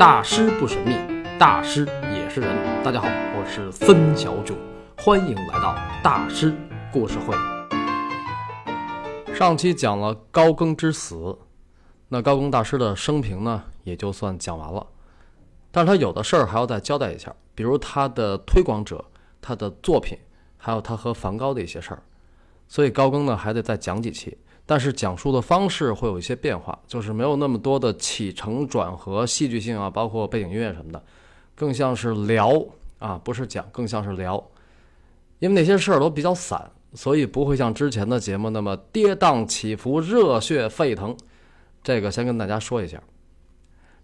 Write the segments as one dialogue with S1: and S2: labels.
S1: 大师不神秘，大师也是人。大家好，我是森小九，欢迎来到大师故事会。上期讲了高更之死，那高更大师的生平呢，也就算讲完了。但是他有的事儿还要再交代一下，比如他的推广者、他的作品，还有他和梵高的一些事儿。所以高更呢，还得再讲几期。但是讲述的方式会有一些变化，就是没有那么多的起承转合、戏剧性啊，包括背景音乐什么的，更像是聊啊，不是讲，更像是聊。因为那些事儿都比较散，所以不会像之前的节目那么跌宕起伏、热血沸腾。这个先跟大家说一下，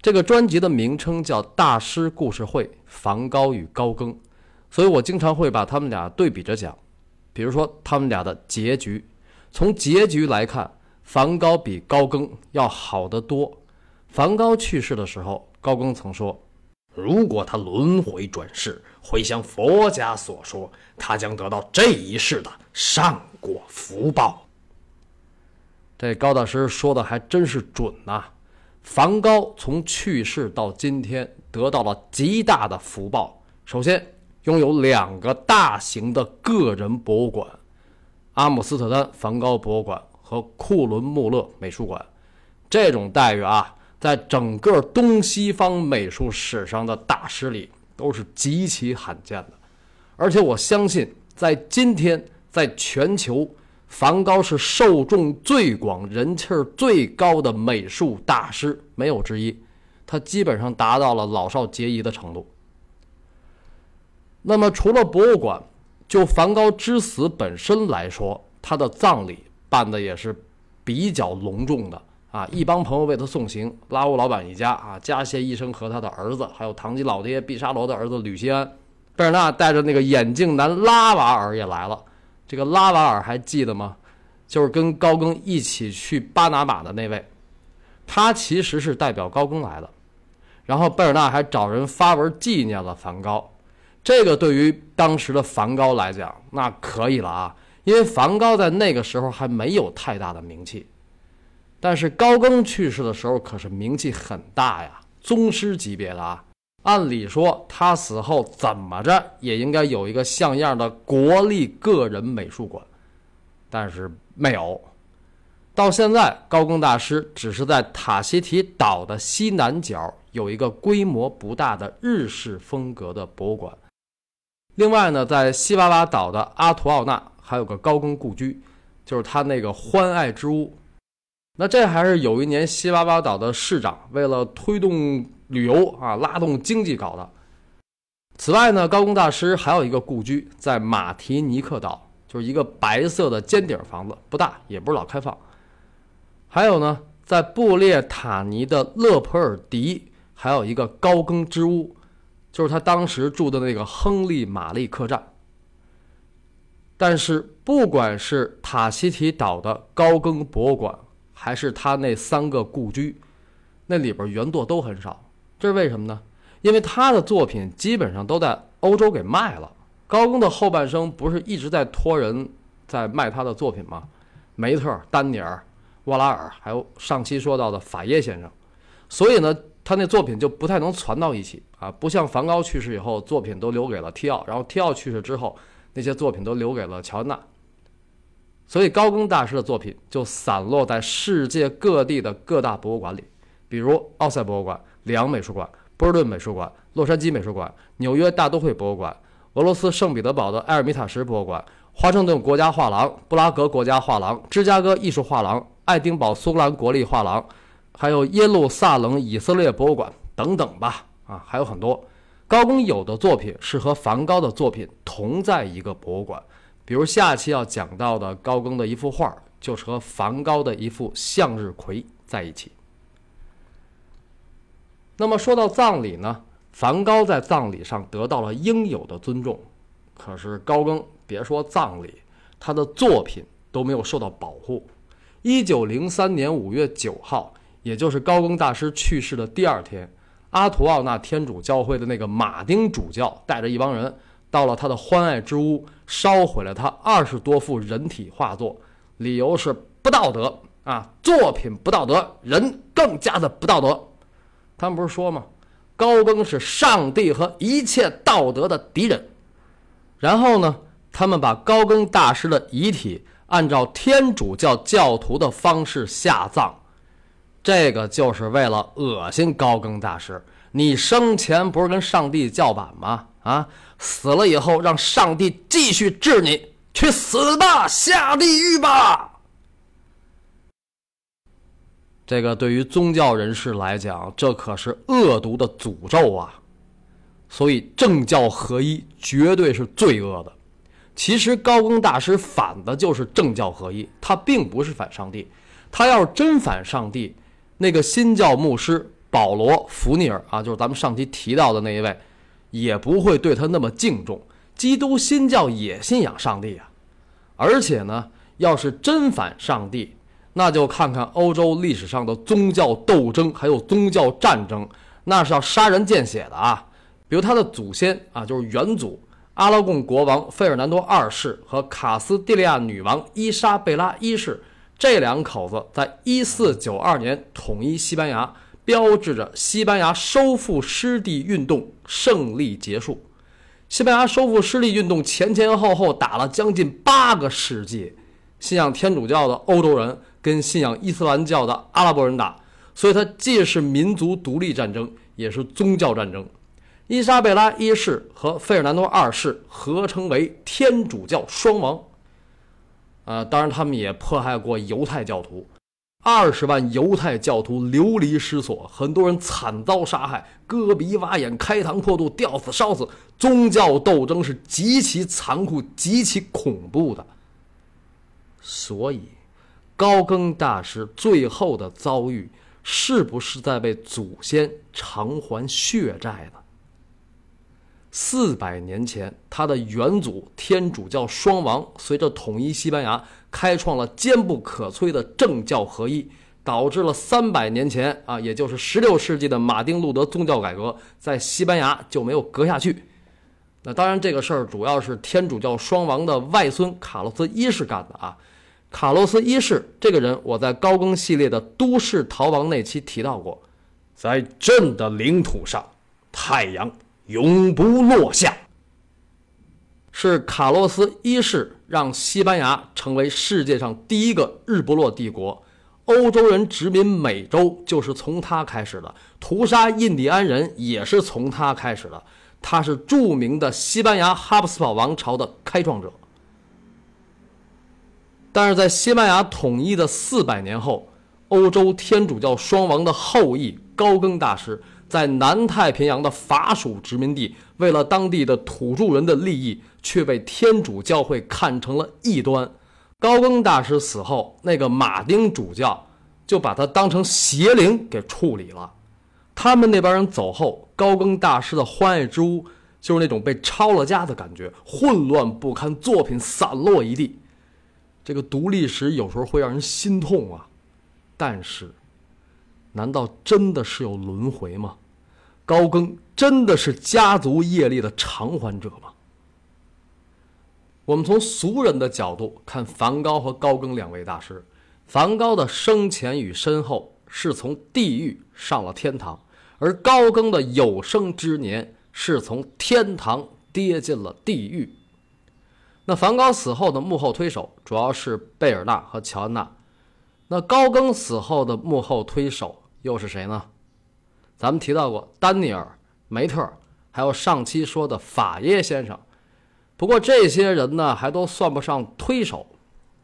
S1: 这个专辑的名称叫《大师故事会：梵高与高更》，所以我经常会把他们俩对比着讲，比如说他们俩的结局。从结局来看，梵高比高更要好得多。梵高去世的时候，高更曾说：“如果他轮回转世，会像佛家所说，他将得到这一世的善果福报。”这高大师说的还真是准呐！梵高从去世到今天，得到了极大的福报。首先，拥有两个大型的个人博物馆。阿姆斯特丹梵高博物馆和库伦穆勒美术馆，这种待遇啊，在整个东西方美术史上的大师里都是极其罕见的。而且我相信，在今天，在全球，梵高是受众最广、人气儿最高的美术大师，没有之一。他基本上达到了老少皆宜的程度。那么，除了博物馆，就梵高之死本身来说，他的葬礼办的也是比较隆重的啊！一帮朋友为他送行，拉乌老板一家啊，加谢医生和他的儿子，还有堂吉老爹毕沙罗的儿子吕西安，贝尔纳带着那个眼镜男拉瓦尔也来了。这个拉瓦尔还记得吗？就是跟高更一起去巴拿马的那位，他其实是代表高更来的。然后贝尔纳还找人发文纪念了梵高。这个对于当时的梵高来讲，那可以了啊，因为梵高在那个时候还没有太大的名气，但是高更去世的时候可是名气很大呀，宗师级别的啊。按理说他死后怎么着也应该有一个像样的国立个人美术馆，但是没有。到现在，高更大师只是在塔希提岛的西南角有一个规模不大的日式风格的博物馆。另外呢，在西瓦瓦岛的阿图奥纳还有个高更故居，就是他那个欢爱之屋。那这还是有一年西瓦瓦岛的市长为了推动旅游啊，拉动经济搞的。此外呢，高更大师还有一个故居在马提尼克岛，就是一个白色的尖顶房子，不大，也不是老开放。还有呢，在布列塔尼的勒普尔迪，还有一个高更之屋。就是他当时住的那个亨利玛丽客栈。但是，不管是塔希提岛的高更博物馆，还是他那三个故居，那里边原作都很少。这是为什么呢？因为他的作品基本上都在欧洲给卖了。高更的后半生不是一直在托人在卖他的作品吗？梅特、丹尼尔、沃拉尔，还有上期说到的法耶先生。所以呢。他那作品就不太能攒到一起啊，不像梵高去世以后，作品都留给了提奥，然后提奥去世之后，那些作品都留给了乔安娜。所以高更大师的作品就散落在世界各地的各大博物馆里，比如奥赛博物馆、里昂美术馆、波尔顿美术馆、洛杉矶美术馆、纽约大都会博物馆、俄罗斯圣彼得堡的埃尔米塔什博物馆、华盛顿国家画廊、布拉格国家画廊、芝加哥艺术画廊、爱丁堡苏格兰国立画廊。还有耶路撒冷以色列博物馆等等吧，啊，还有很多。高更有的作品是和梵高的作品同在一个博物馆，比如下期要讲到的高更的一幅画，就是和梵高的一幅向日葵在一起。那么说到葬礼呢，梵高在葬礼上得到了应有的尊重，可是高更别说葬礼，他的作品都没有受到保护。一九零三年五月九号。也就是高更大师去世的第二天，阿图奥纳天主教会的那个马丁主教带着一帮人到了他的欢爱之屋，烧毁了他二十多幅人体画作，理由是不道德啊，作品不道德，人更加的不道德。他们不是说吗？高更是上帝和一切道德的敌人。然后呢，他们把高更大师的遗体按照天主教教徒的方式下葬，这个就是为了恶心高更大师。你生前不是跟上帝叫板吗？啊，死了以后让上帝继续治你，去死吧，下地狱吧。这个对于宗教人士来讲，这可是恶毒的诅咒啊！所以政教合一绝对是罪恶的。其实高更大师反的就是政教合一，他并不是反上帝。他要是真反上帝，那个新教牧师保罗·福尼尔啊，就是咱们上期提到的那一位，也不会对他那么敬重。基督新教也信仰上帝啊，而且呢，要是真反上帝。那就看看欧洲历史上的宗教斗争，还有宗教战争，那是要杀人见血的啊！比如他的祖先啊，就是元祖阿拉贡国王费尔南多二世和卡斯蒂利亚女王伊莎贝拉一世，这两口子在1492年统一西班牙，标志着西班牙收复失地运动胜利结束。西班牙收复失地运动前前后后打了将近八个世纪，信仰天主教的欧洲人。跟信仰伊斯兰教的阿拉伯人打，所以它既是民族独立战争，也是宗教战争。伊莎贝拉一世和费尔南多二世合称为天主教双王。呃，当然他们也迫害过犹太教徒，二十万犹太教徒流离失所，很多人惨遭杀害，割鼻挖眼、开膛破肚、吊死、烧死。宗教斗争是极其残酷、极其恐怖的，所以。高更大师最后的遭遇，是不是在为祖先偿还血债呢？四百年前，他的元祖天主教双王随着统一西班牙，开创了坚不可摧的政教合一，导致了三百年前啊，也就是十六世纪的马丁路德宗教改革在西班牙就没有隔下去。那当然，这个事儿主要是天主教双王的外孙卡洛斯一世干的啊。卡洛斯一世这个人，我在高更系列的都市逃亡那期提到过，在朕的领土上，太阳永不落下。是卡洛斯一世让西班牙成为世界上第一个日不落帝国，欧洲人殖民美洲就是从他开始的，屠杀印第安人也是从他开始的，他是著名的西班牙哈布斯堡王朝的开创者。但是在西班牙统一的四百年后，欧洲天主教双王的后裔高更大师在南太平洋的法属殖民地，为了当地的土著人的利益，却被天主教会看成了异端。高更大师死后，那个马丁主教就把他当成邪灵给处理了。他们那帮人走后，高更大师的欢爱之屋就是那种被抄了家的感觉，混乱不堪，作品散落一地。这个读历史有时候会让人心痛啊，但是，难道真的是有轮回吗？高更真的是家族业力的偿还者吗？我们从俗人的角度看梵高和高更两位大师，梵高的生前与身后是从地狱上了天堂，而高更的有生之年是从天堂跌进了地狱。那梵高死后的幕后推手主要是贝尔纳和乔安娜，那高更死后的幕后推手又是谁呢？咱们提到过丹尼尔、梅特，还有上期说的法耶先生。不过这些人呢，还都算不上推手，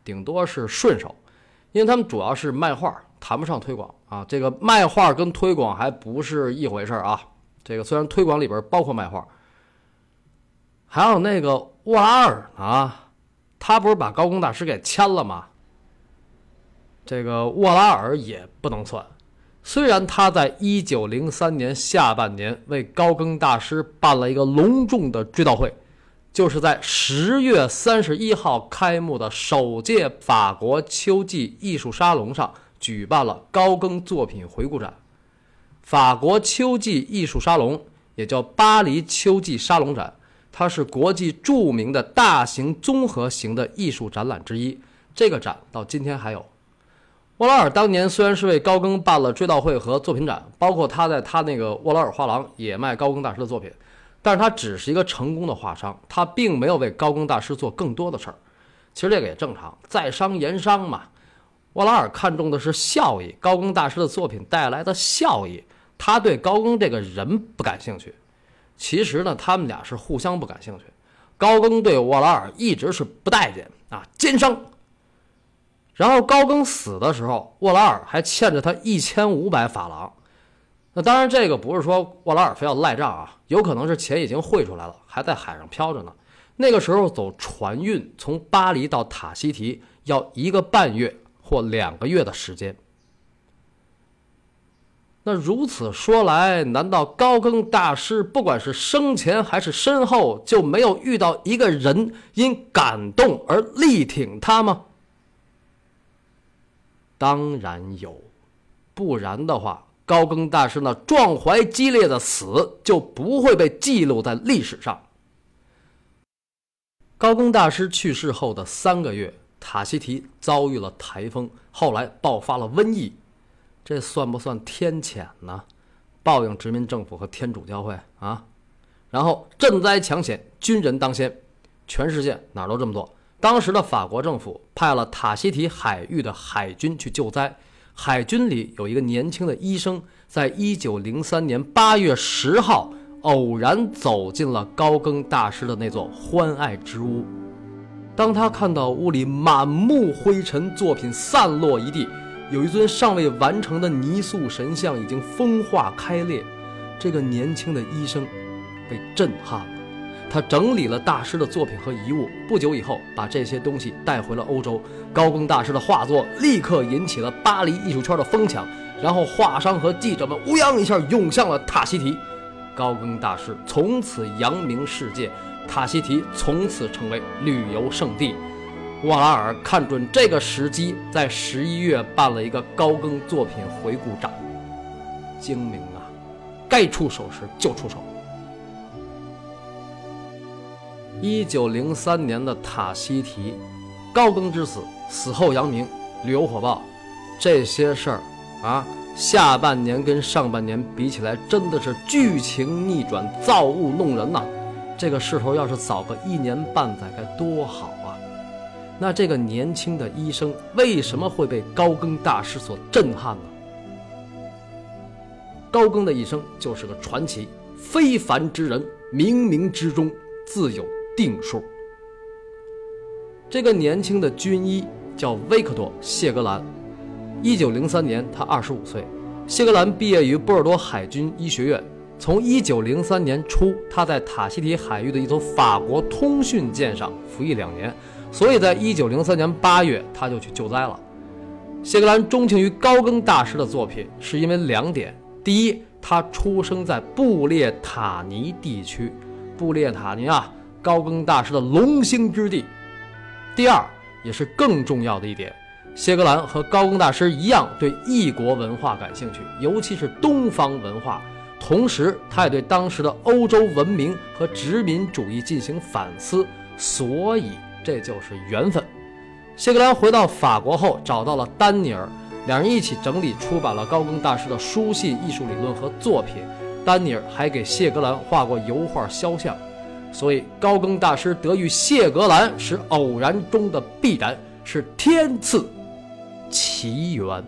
S1: 顶多是顺手，因为他们主要是卖画，谈不上推广啊。这个卖画跟推广还不是一回事啊。这个虽然推广里边包括卖画。还有那个沃拉尔啊，他不是把高工大师给签了吗？这个沃拉尔也不能算，虽然他在一九零三年下半年为高更大师办了一个隆重的追悼会，就是在十月三十一号开幕的首届法国秋季艺术沙龙上举办了高更作品回顾展。法国秋季艺术沙龙也叫巴黎秋季沙龙展。它是国际著名的大型综合型的艺术展览之一，这个展到今天还有。沃拉尔当年虽然是为高更办了追悼会和作品展，包括他在他那个沃拉尔画廊也卖高更大师的作品，但是他只是一个成功的画商，他并没有为高更大师做更多的事儿。其实这个也正常，在商言商嘛。沃拉尔看重的是效益，高更大师的作品带来的效益，他对高更这个人不感兴趣。其实呢，他们俩是互相不感兴趣。高更对沃拉尔一直是不待见啊，奸商。然后高更死的时候，沃拉尔还欠着他一千五百法郎。那当然，这个不是说沃拉尔非要赖账啊，有可能是钱已经汇出来了，还在海上漂着呢。那个时候走船运从巴黎到塔希提要一个半月或两个月的时间。那如此说来，难道高更大师不管是生前还是身后，就没有遇到一个人因感动而力挺他吗？当然有，不然的话，高更大师那壮怀激烈的死就不会被记录在历史上。高更大师去世后的三个月，塔希提遭遇了台风，后来爆发了瘟疫，这算不算天谴呢？报应殖民政府和天主教会啊！然后赈灾抢险，军人当先，全世界哪都这么做。当时的法国政府派了塔希提海域的海军去救灾，海军里有一个年轻的医生，在一九零三年八月十号。偶然走进了高更大师的那座欢爱之屋，当他看到屋里满目灰尘，作品散落一地，有一尊尚未完成的泥塑神像已经风化开裂，这个年轻的医生被震撼了。他整理了大师的作品和遗物，不久以后把这些东西带回了欧洲。高更大师的画作立刻引起了巴黎艺术圈的疯抢，然后画商和记者们乌泱一下涌向了塔希提。高更大师从此扬名世界，塔希提从此成为旅游胜地。沃拉尔看准这个时机，在十一月办了一个高更作品回顾展。精明啊，该出手时就出手。一九零三年的塔希提，高更之死，死后扬名，旅游火爆，这些事儿啊。下半年跟上半年比起来，真的是剧情逆转，造物弄人呐！这个势头要是早个一年半载该多好啊！那这个年轻的医生为什么会被高更大师所震撼呢？高更的一生就是个传奇，非凡之人，冥冥之中自有定数。这个年轻的军医叫维克多·谢格兰。一九零三年，他二十五岁。谢格兰毕业于波尔多海军医学院。从一九零三年初，他在塔希提海域的一艘法国通讯舰上服役两年，所以在一九零三年八月，他就去救灾了。谢格兰钟情于高更大师的作品，是因为两点：第一，他出生在布列塔尼地区，布列塔尼啊，高更大师的龙兴之地；第二，也是更重要的一点。谢格兰和高更大师一样，对异国文化感兴趣，尤其是东方文化。同时，他也对当时的欧洲文明和殖民主义进行反思。所以，这就是缘分。谢格兰回到法国后，找到了丹尼尔，两人一起整理出版了高更大师的书信、艺术理论和作品。丹尼尔还给谢格兰画过油画肖像。所以，高更大师得遇谢格兰是偶然中的必然，是天赐。奇缘。